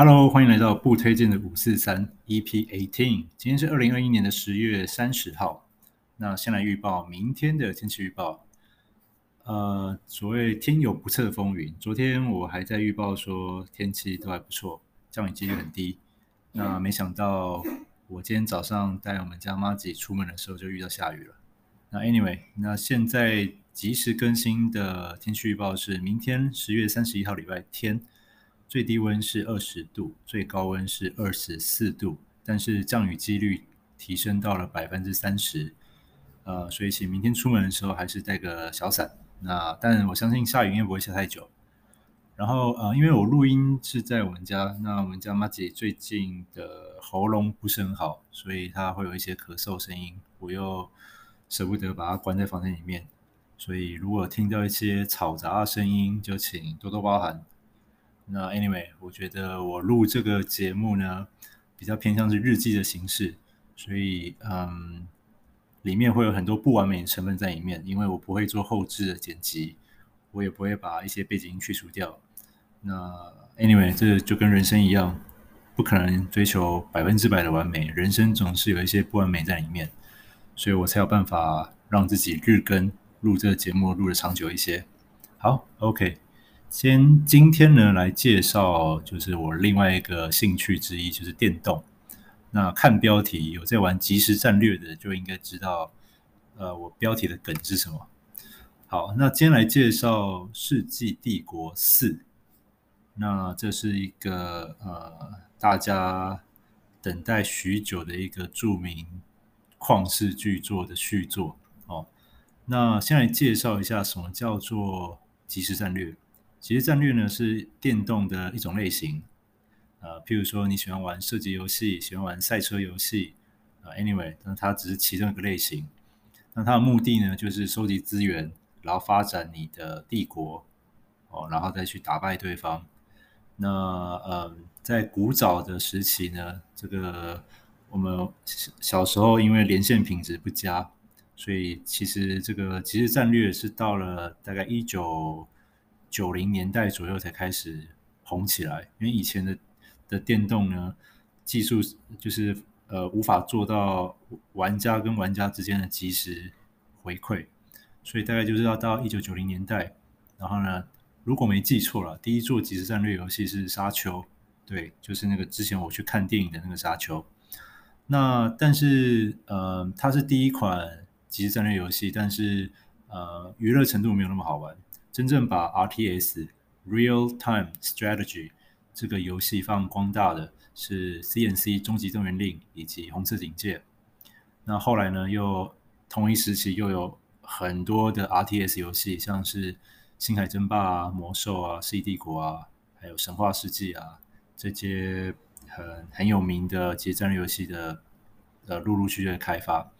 Hello，欢迎来到不推荐的五四三 EP eighteen。今天是二零二一年的十月三十号。那先来预报明天的天气预报。呃，所谓天有不测风云，昨天我还在预报说天气都还不错，降雨几率很低。那没想到我今天早上带我们家妈吉出门的时候就遇到下雨了。那 Anyway，那现在即时更新的天气预报是明天十月三十一号礼拜天。最低温是二十度，最高温是二十四度，但是降雨几率提升到了百分之三十，呃，所以请明天出门的时候还是带个小伞。那但我相信下雨应该不会下太久。然后呃，因为我录音是在我们家，那我们家妈姐最近的喉咙不是很好，所以她会有一些咳嗽声音，我又舍不得把她关在房间里面，所以如果听到一些嘈杂的声音，就请多多包涵。那 anyway，我觉得我录这个节目呢，比较偏向是日记的形式，所以嗯，里面会有很多不完美的成分在里面，因为我不会做后置的剪辑，我也不会把一些背景音去除掉。那 anyway，这就跟人生一样，不可能追求百分之百的完美，人生总是有一些不完美在里面，所以我才有办法让自己日更录这个节目录得长久一些。好，OK。先今天呢，来介绍就是我另外一个兴趣之一，就是电动。那看标题有在玩即时战略的，就应该知道，呃，我标题的梗是什么。好，那今天来介绍《世纪帝国四》。那这是一个呃大家等待许久的一个著名旷世巨作的续作哦。那先来介绍一下什么叫做即时战略。其实战略呢是电动的一种类型，呃，譬如说你喜欢玩射击游戏，喜欢玩赛车游戏，呃，anyway，那它只是其中一个类型。那它的目的呢，就是收集资源，然后发展你的帝国，哦，然后再去打败对方。那呃，在古早的时期呢，这个我们小时候因为连线品质不佳，所以其实这个即时战略是到了大概一九。九零年代左右才开始红起来，因为以前的的电动呢，技术就是呃无法做到玩家跟玩家之间的即时回馈，所以大概就是要到一九九零年代，然后呢，如果没记错了，第一座即时战略游戏是《沙丘》，对，就是那个之前我去看电影的那个《沙丘》。那但是呃，它是第一款即时战略游戏，但是呃，娱乐程度没有那么好玩。真正把 RTS Real Time Strategy 这个游戏放光大的是 CNC 终极动员令以及红色警戒。那后来呢，又同一时期又有很多的 RTS 游戏，像是星海争霸啊、魔兽啊、C 帝国啊，还有神话世纪啊这些很很有名的即战略游戏的呃陆陆续续的开发。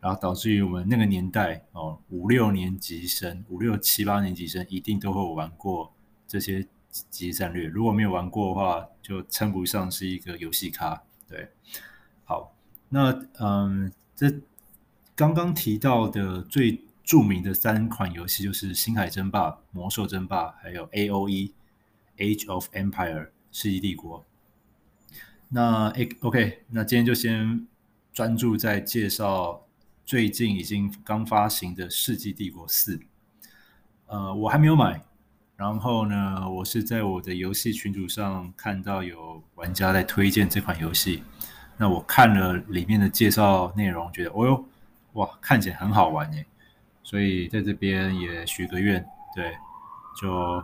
然后导致于我们那个年代哦，五六年级生、五六七八年级生一定都会玩过这些级战略。如果没有玩过的话，就称不上是一个游戏咖。对，好，那嗯，这刚刚提到的最著名的三款游戏就是《星海争霸》、《魔兽争霸》还有 A O E Age of Empire 世纪帝国。那 OK，那今天就先专注在介绍。最近已经刚发行的《世纪帝国四》，呃，我还没有买。然后呢，我是在我的游戏群组上看到有玩家在推荐这款游戏。那我看了里面的介绍内容，觉得哦哟，哇，看起来很好玩耶！所以在这边也许个愿，对，就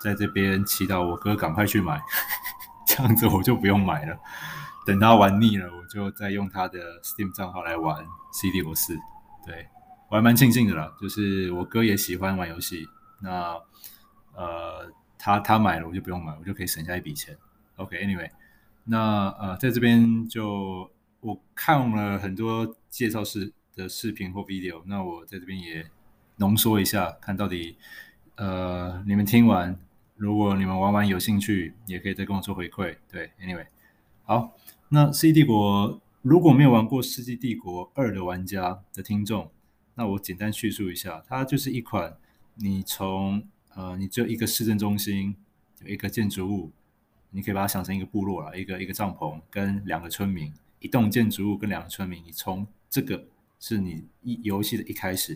在这边祈祷我哥赶快去买，这样子我就不用买了。等他玩腻了，我就再用他的 Steam 账号来玩《世纪帝国四》。对，我还蛮庆幸的啦，就是我哥也喜欢玩游戏，那呃，他他买了我就不用买，我就可以省下一笔钱。OK，Anyway，okay，那呃，在这边就我看了很多介绍式的视频或 video，那我在这边也浓缩一下，看到底呃你们听完，如果你们玩完有兴趣，也可以再跟我做回馈。对，Anyway，好。那《世纪帝国》如果没有玩过《世纪帝国二》的玩家的听众，那我简单叙述一下，它就是一款你从呃，你只有一个市政中心，有一个建筑物，你可以把它想成一个部落了，一个一个帐篷跟两个村民，一栋建筑物跟两个村民。你从这个是你一游戏的一开始，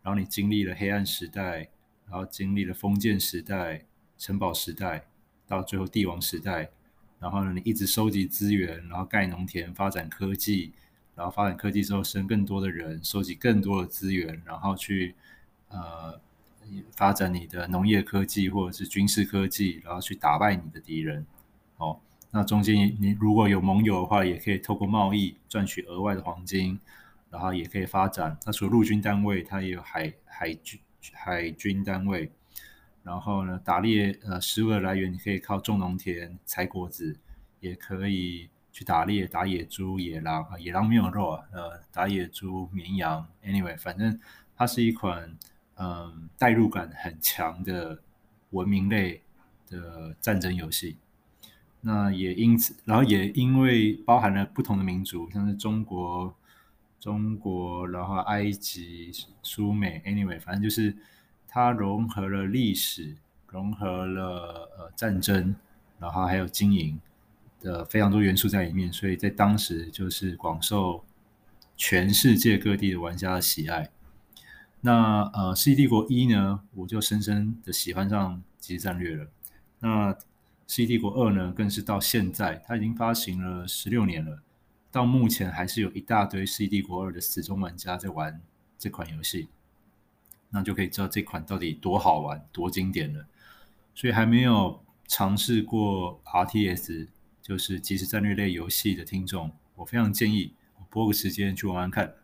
然后你经历了黑暗时代，然后经历了封建时代、城堡时代，到最后帝王时代。然后呢，你一直收集资源，然后盖农田，发展科技，然后发展科技之后生更多的人，收集更多的资源，然后去呃发展你的农业科技或者是军事科技，然后去打败你的敌人。哦，那中间你如果有盟友的话，也可以透过贸易赚取额外的黄金，然后也可以发展。那除了陆军单位，它也有海海军海军单位。然后呢，打猎呃，食物的来源你可以靠种农田、采果子，也可以去打猎，打野猪、野狼啊，野狼没有肉啊，呃，打野猪、绵羊，anyway，反正它是一款嗯代入感很强的文明类的战争游戏。那也因此，然后也因为包含了不同的民族，像是中国、中国，然后埃及、苏美，anyway，反正就是。它融合了历史，融合了呃战争，然后还有经营的非常多元素在里面，所以在当时就是广受全世界各地的玩家的喜爱。那呃《世纪帝国一》呢，我就深深的喜欢上即时战略了。那《世纪帝国二》呢，更是到现在，它已经发行了十六年了，到目前还是有一大堆《世纪帝国二》的死忠玩家在玩这款游戏。那就可以知道这款到底多好玩、多经典了。所以还没有尝试过 RTS，就是即时战略类游戏的听众，我非常建议拨个时间去玩玩看。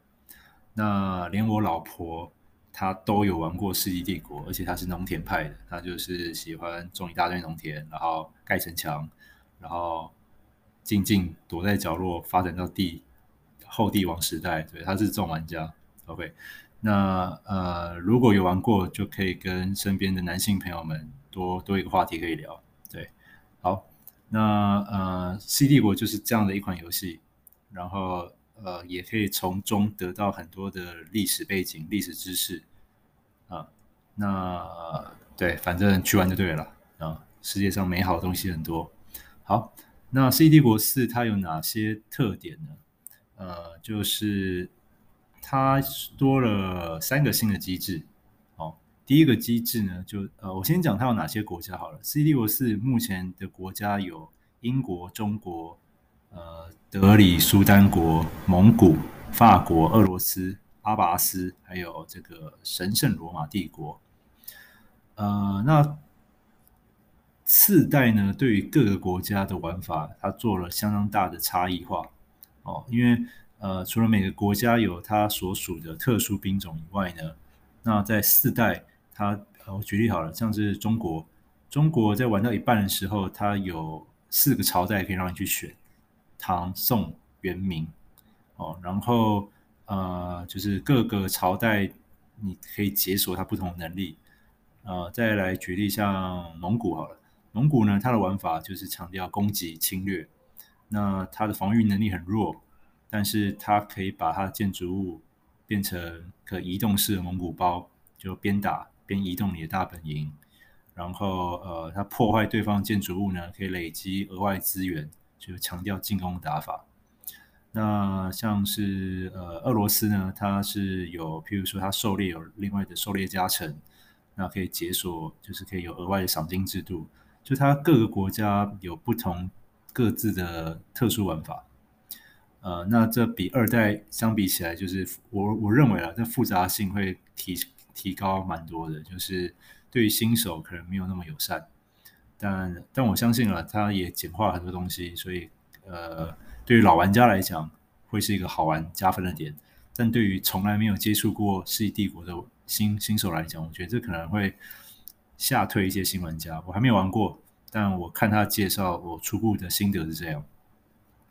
那连我老婆她都有玩过《世纪帝国》，而且她是农田派的，她就是喜欢种一大堆农田，然后盖城墙，然后静静躲在角落，发展到帝后帝王时代。对，她是这种玩家。OK。那呃，如果有玩过，就可以跟身边的男性朋友们多多一个话题可以聊。对，好，那呃，《世纪帝国》就是这样的一款游戏，然后呃，也可以从中得到很多的历史背景、历史知识啊。那、对，反正去玩就对了啊。世界上美好的东西很多。好，那《世纪帝国四》它有哪些特点呢？呃，就是。它多了三个新的机制，哦，第一个机制呢，就呃，我先讲它有哪些国家好了。《CD 国四》目前的国家有英国、中国、呃，德里苏丹国、蒙古、法国、俄罗斯、阿拔斯，还有这个神圣罗马帝国。呃，那四代呢，对于各个国家的玩法，它做了相当大的差异化，哦，因为。呃，除了每个国家有它所属的特殊兵种以外呢，那在四代，它我举例好了，像是中国，中国在玩到一半的时候，它有四个朝代可以让你去选，唐、宋、元、明，哦，然后呃，就是各个朝代你可以解锁它不同的能力，呃，再来举例像蒙古好了，蒙古呢，它的玩法就是强调攻击侵略，那它的防御能力很弱。但是它可以把它的建筑物变成可移动式的蒙古包，就边打边移动你的大本营，然后呃，它破坏对方建筑物呢，可以累积额外资源，就强调进攻打法。那像是呃俄罗斯呢，它是有，譬如说它狩猎有另外的狩猎加成，那可以解锁，就是可以有额外的赏金制度。就它各个国家有不同各自的特殊玩法。呃，那这比二代相比起来，就是我我认为啊，这复杂性会提提高蛮多的，就是对于新手可能没有那么友善，但但我相信了，它也简化了很多东西，所以呃，对于老玩家来讲，会是一个好玩加分的点。但对于从来没有接触过《世纪帝国》的新新手来讲，我觉得这可能会吓退一些新玩家。我还没有玩过，但我看他介绍，我初步的心得是这样。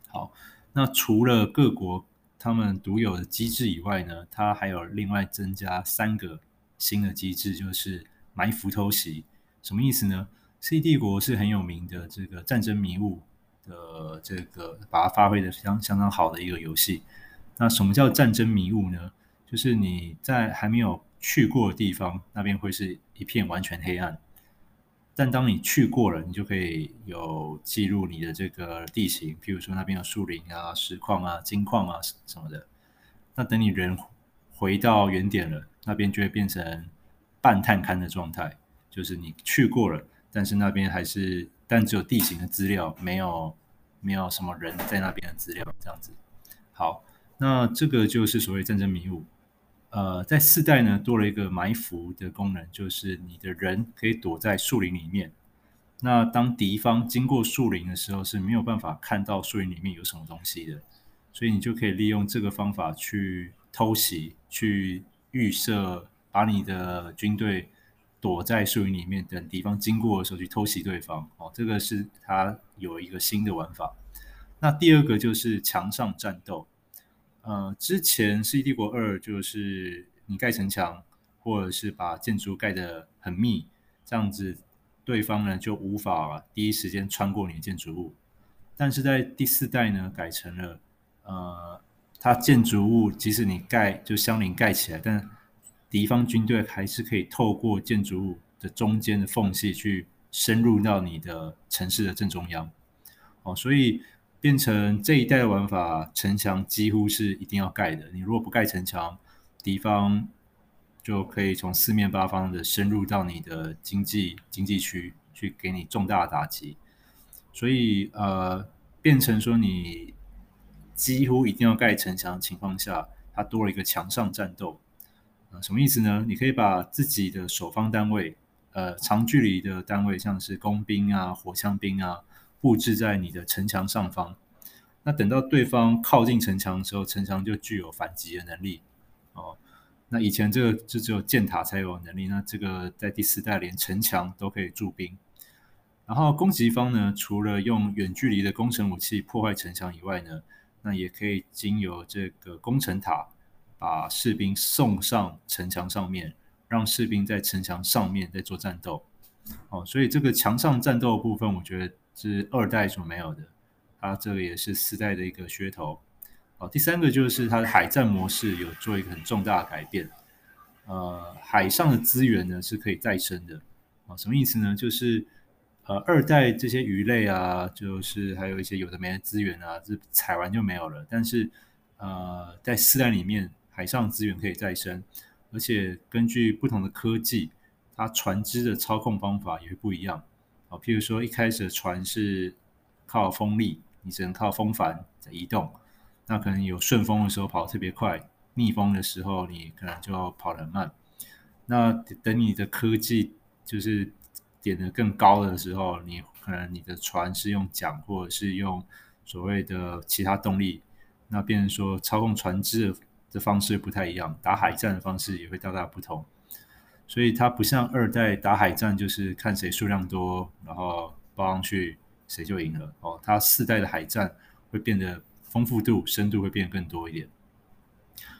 好。那除了各国他们独有的机制以外呢，它还有另外增加三个新的机制，就是埋伏偷袭。什么意思呢？《？C 帝国》是很有名的这个战争迷雾的这个，把它发挥的相相当好的一个游戏。那什么叫战争迷雾呢？就是你在还没有去过的地方，那边会是一片完全黑暗。但当你去过了，你就可以有记录你的这个地形，譬如说那边有树林啊、石矿啊、金矿啊什么的。那等你人回到原点了，那边就会变成半探勘的状态，就是你去过了，但是那边还是但只有地形的资料，没有没有什么人在那边的资料，这样子。好，那这个就是所谓战争迷雾。呃，在四代呢，多了一个埋伏的功能，就是你的人可以躲在树林里面。那当敌方经过树林的时候，是没有办法看到树林里面有什么东西的，所以你就可以利用这个方法去偷袭，去预设，把你的军队躲在树林里面，等敌方经过的时候去偷袭对方。哦，这个是它有一个新的玩法。那第二个就是墙上战斗。呃，之前《世纪帝国二》就是你盖城墙，或者是把建筑盖得很密，这样子对方呢就无法第一时间穿过你的建筑物。但是在第四代呢，改成了呃，它建筑物即使你盖就相邻盖起来，但敌方军队还是可以透过建筑物的中间的缝隙去深入到你的城市的正中央。哦，所以。变成这一代的玩法，城墙几乎是一定要盖的。你如果不盖城墙，敌方就可以从四面八方的深入到你的经济经济区，去给你重大的打击。所以，呃，变成说你几乎一定要盖城墙的情况下，它多了一个墙上战斗。呃，什么意思呢？你可以把自己的守方单位，呃，长距离的单位，像是工兵啊、火枪兵啊。布置在你的城墙上方，那等到对方靠近城墙的时候，城墙就具有反击的能力。哦，那以前这个就只有箭塔才有能力，那这个在第四代连城墙都可以驻兵。然后攻击方呢，除了用远距离的工程武器破坏城墙以外呢，那也可以经由这个攻城塔把士兵送上城墙上面，让士兵在城墙上面在做战斗。哦，所以这个墙上战斗的部分，我觉得。是二代所没有的，它这个也是四代的一个噱头。哦，第三个就是它的海战模式有做一个很重大的改变。呃，海上的资源呢是可以再生的。啊，什么意思呢？就是呃，二代这些鱼类啊，就是还有一些有的没的资源啊，这采完就没有了。但是呃，在四代里面，海上资源可以再生，而且根据不同的科技，它船只的操控方法也会不一样。譬如说，一开始的船是靠风力，你只能靠风帆在移动。那可能有顺风的时候跑得特别快，逆风的时候你可能就跑得很慢。那等你的科技就是点得更高的时候，你可能你的船是用桨，或者是用所谓的其他动力。那变成说操控船只的方式不太一样，打海战的方式也会大大不同。所以它不像二代打海战，就是看谁数量多，然后包上去谁就赢了哦。它四代的海战会变得丰富度、深度会变得更多一点。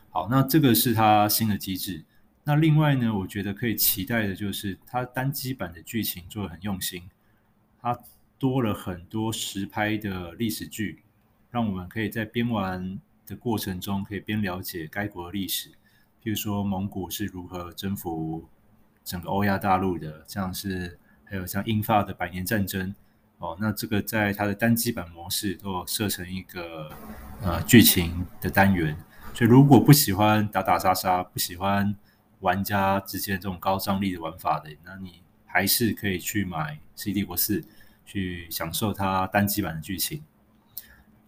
好，那这个是它新的机制。那另外呢，我觉得可以期待的就是它单机版的剧情做的很用心，它多了很多实拍的历史剧，让我们可以在边玩的过程中可以边了解该国的历史，譬如说蒙古是如何征服。整个欧亚大陆的，像是还有像英法的百年战争哦，那这个在它的单机版模式都有设成一个呃剧情的单元，所以如果不喜欢打打杀杀，不喜欢玩家之间这种高张力的玩法的，那你还是可以去买《世纪帝国四》去享受它单机版的剧情。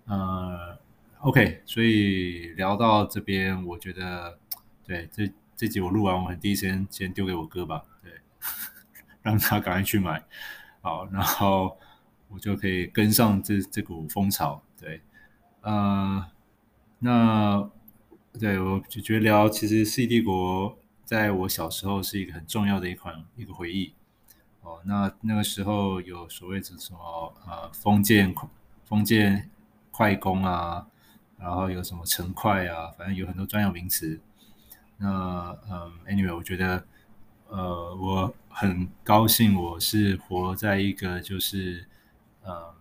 呃，OK，所以聊到这边，我觉得对这。这集我录完，我很第一时间先丢给我哥吧，对，让他赶快去买，好，然后我就可以跟上这这股风潮，对，呃，那对我就觉得聊，其实《C 帝国》在我小时候是一个很重要的一款一个回忆，哦，那那个时候有所谓的什么呃封建封建快攻啊，然后有什么城快啊，反正有很多专有名词。那嗯，anyway，我觉得，呃，我很高兴，我是活在一个就是，呃，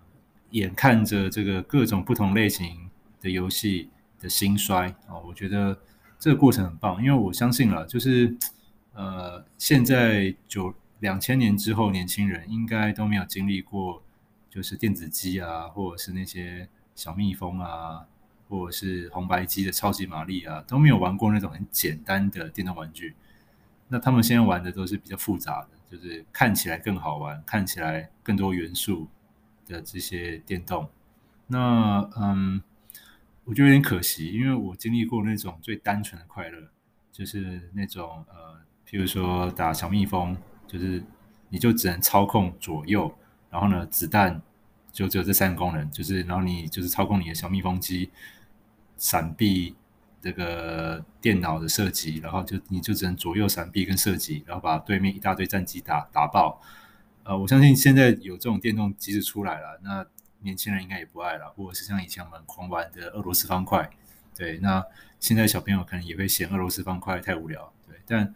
眼看着这个各种不同类型的游戏的兴衰。啊，我觉得这个过程很棒，因为我相信了，就是，呃，现在九两千年之后，年轻人应该都没有经历过，就是电子机啊，或者是那些小蜜蜂啊，或者是红白机的超级玛丽啊，都没有玩过那种很简单的电动玩具。那他们现在玩的都是比较复杂的，就是看起来更好玩，看起来更多元素的这些电动。那嗯，我觉得有点可惜，因为我经历过那种最单纯的快乐，就是那种呃，譬如说打小蜜蜂，就是你就只能操控左右，然后呢，子弹就只有这三个功能，就是然后你就是操控你的小蜜蜂机，闪避。这个电脑的射击，然后就你就只能左右闪避跟射击，然后把对面一大堆战机打打爆。呃，我相信现在有这种电动机子出来了，那年轻人应该也不爱了，或者是像以前我们狂玩的俄罗斯方块，对，那现在小朋友可能也会嫌俄罗斯方块太无聊，对，但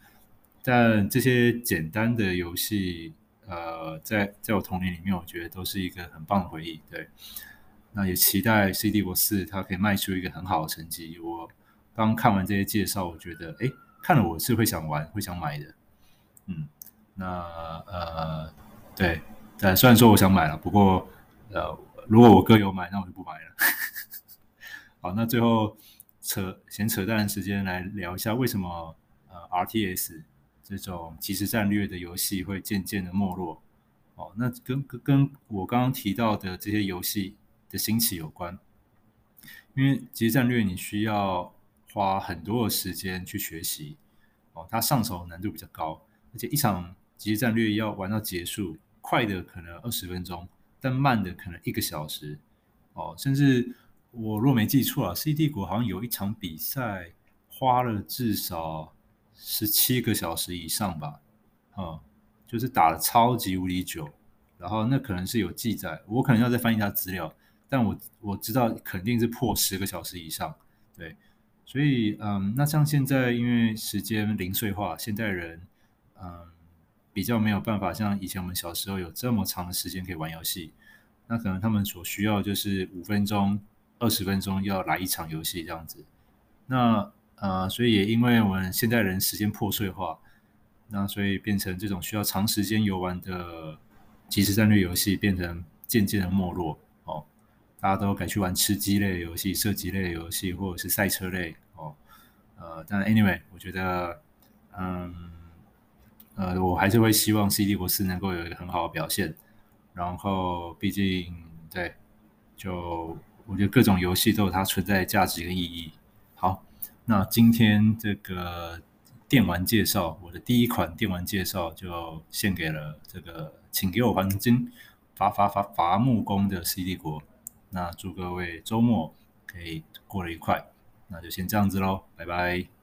但这些简单的游戏，呃，在在我童年里面，我觉得都是一个很棒的回忆，对。那也期待《CD 博士》它可以卖出一个很好的成绩，我。刚看完这些介绍，我觉得，哎，看了我是会想玩，会想买的。嗯，那呃，对，但虽然说我想买了，不过呃，如果我哥有买，那我就不买了。好，那最后扯闲扯淡的时间来聊一下，为什么呃 RTS 这种即时战略的游戏会渐渐的没落？哦，那跟跟跟我刚刚提到的这些游戏的兴起有关，因为即时战略你需要。花很多的时间去学习哦，它上手难度比较高，而且一场即时战略要玩到结束，快的可能二十分钟，但慢的可能一个小时哦，甚至我若没记错啊，《C 帝国》好像有一场比赛花了至少十七个小时以上吧，哦，就是打了超级无敌久，然后那可能是有记载，我可能要再翻一下资料，但我我知道肯定是破十个小时以上，对。所以，嗯，那像现在，因为时间零碎化，现代人，嗯，比较没有办法像以前我们小时候有这么长的时间可以玩游戏。那可能他们所需要就是五分钟、二十分钟要来一场游戏这样子。那，呃，所以也因为我们现代人时间破碎化，那所以变成这种需要长时间游玩的即时战略游戏变成渐渐的没落。大家都改去玩吃鸡类的游戏、射击类的游戏，或者是赛车类哦。呃，但 anyway，我觉得，嗯，呃，我还是会希望《C D 国4》能够有一个很好的表现。然后，毕竟，对，就我觉得各种游戏都有它存在的价值跟意义。好，那今天这个电玩介绍，我的第一款电玩介绍就献给了这个，请给我黄金伐伐伐伐木工的《C D 国》。那祝各位周末可以过得愉快，那就先这样子喽，拜拜。